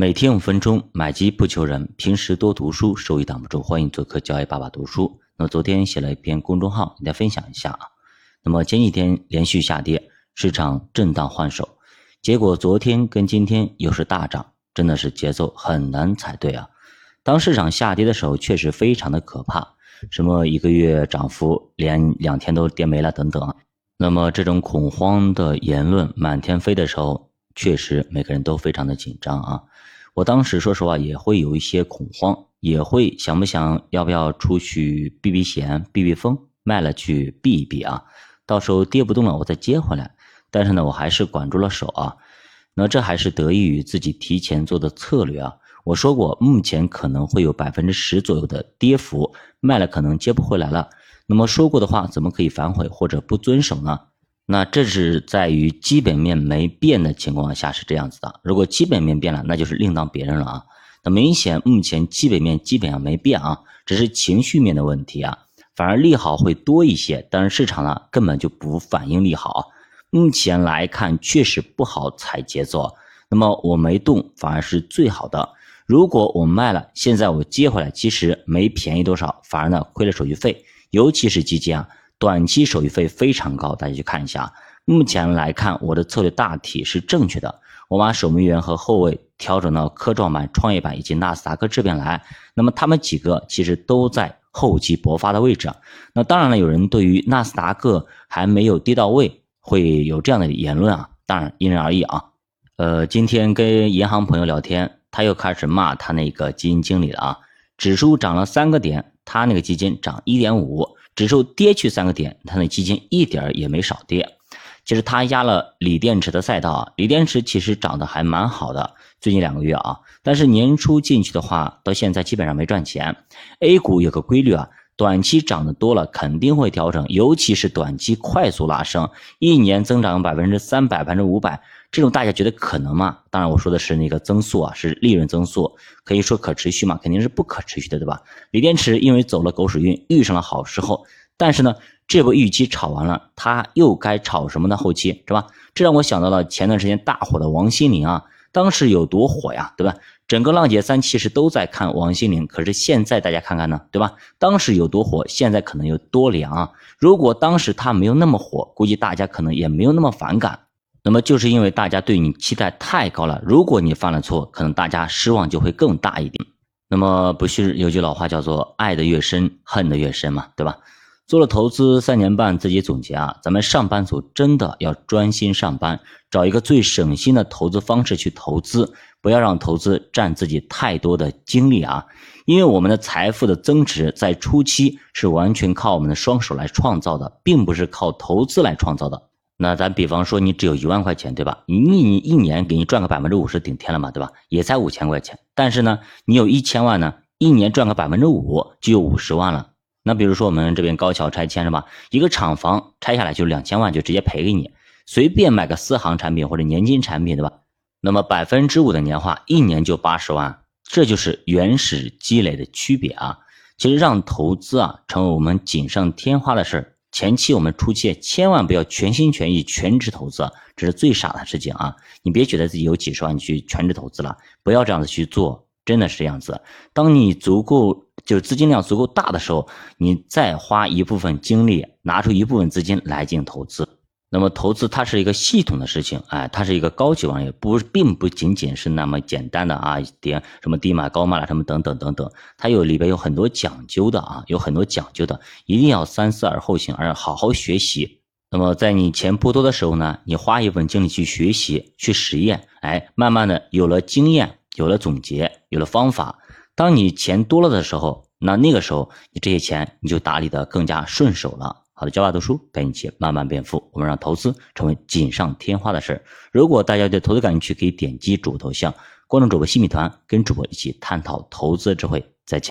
每天五分钟，买基不求人，平时多读书，收益挡不住。欢迎做客交易爸爸读书。那么昨天写了一篇公众号，给大家分享一下啊。那么前几天连续下跌，市场震荡换手，结果昨天跟今天又是大涨，真的是节奏很难踩对啊。当市场下跌的时候，确实非常的可怕，什么一个月涨幅连两天都跌没了等等。那么这种恐慌的言论满天飞的时候。确实，每个人都非常的紧张啊！我当时说实话也会有一些恐慌，也会想不想要不要出去避避险、避避风，卖了去避一避啊？到时候跌不动了，我再接回来。但是呢，我还是管住了手啊。那这还是得益于自己提前做的策略啊。我说过，目前可能会有百分之十左右的跌幅，卖了可能接不回来了。那么说过的话，怎么可以反悔或者不遵守呢？那这是在于基本面没变的情况下是这样子的，如果基本面变了，那就是另当别论了啊。那明显目前基本面基本上没变啊，只是情绪面的问题啊，反而利好会多一些，但是市场呢根本就不反应利好。目前来看确实不好踩节奏，那么我没动反而是最好的。如果我卖了，现在我接回来，其实没便宜多少，反而呢亏了手续费，尤其是基金啊。短期手续费非常高，大家去看一下。目前来看，我的策略大体是正确的。我把守门员和后卫调整到科创板、创业板以及纳斯达克这边来。那么他们几个其实都在厚积薄发的位置。那当然了，有人对于纳斯达克还没有跌到位，会有这样的言论啊。当然因人而异啊。呃，今天跟银行朋友聊天，他又开始骂他那个基金经理了啊。指数涨了三个点，他那个基金涨一点五。指数跌去三个点，它那基金一点儿也没少跌。其实它压了锂电池的赛道啊，锂电池其实涨得还蛮好的，最近两个月啊。但是年初进去的话，到现在基本上没赚钱。A 股有个规律啊，短期涨得多了肯定会调整，尤其是短期快速拉升，一年增长百分之三百、百分之五百。这种大家觉得可能吗？当然，我说的是那个增速啊，是利润增速，可以说可持续吗？肯定是不可持续的，对吧？锂电池因为走了狗屎运，遇上了好时候，但是呢，这波预期炒完了，它又该炒什么呢？后期是吧？这让我想到了前段时间大火的王心凌啊，当时有多火呀，对吧？整个浪姐三其实都在看王心凌，可是现在大家看看呢，对吧？当时有多火，现在可能有多凉啊。如果当时它没有那么火，估计大家可能也没有那么反感。那么就是因为大家对你期待太高了，如果你犯了错，可能大家失望就会更大一点。那么不是有句老话叫做“爱的越深，恨的越深”嘛，对吧？做了投资三年半，自己总结啊，咱们上班族真的要专心上班，找一个最省心的投资方式去投资，不要让投资占自己太多的精力啊。因为我们的财富的增值在初期是完全靠我们的双手来创造的，并不是靠投资来创造的。那咱比方说，你只有一万块钱，对吧？你你一年给你赚个百分之五十顶天了嘛，对吧？也才五千块钱。但是呢，你有一千万呢，一年赚个百分之五就有五十万了。那比如说我们这边高桥拆迁是吧？一个厂房拆下来就两千万，就直接赔给你。随便买个四行产品或者年金产品，对吧？那么百分之五的年化，一年就八十万。这就是原始积累的区别啊。其实让投资啊成为我们锦上添花的事儿。前期我们初期千万不要全心全意全职投资，这是最傻的事情啊！你别觉得自己有几十万去全职投资了，不要这样子去做，真的是这样子。当你足够就是资金量足够大的时候，你再花一部分精力，拿出一部分资金来进行投资。那么投资它是一个系统的事情，哎，它是一个高级玩意，不，并不仅仅是那么简单的啊，点什么低买高卖了什么等等等等，它有里边有很多讲究的啊，有很多讲究的，一定要三思而后行，而好好学习。那么在你钱不多的时候呢，你花一份精力去学习、去实验，哎，慢慢的有了经验，有了总结，有了方法。当你钱多了的时候，那那个时候你这些钱你就打理的更加顺手了。好的，教爸读书带你一起慢慢变富。我们让投资成为锦上添花的事儿。如果大家对投资感兴趣，可以点击主播头像，关注主播新米团，跟主播一起探讨投资智慧。再见。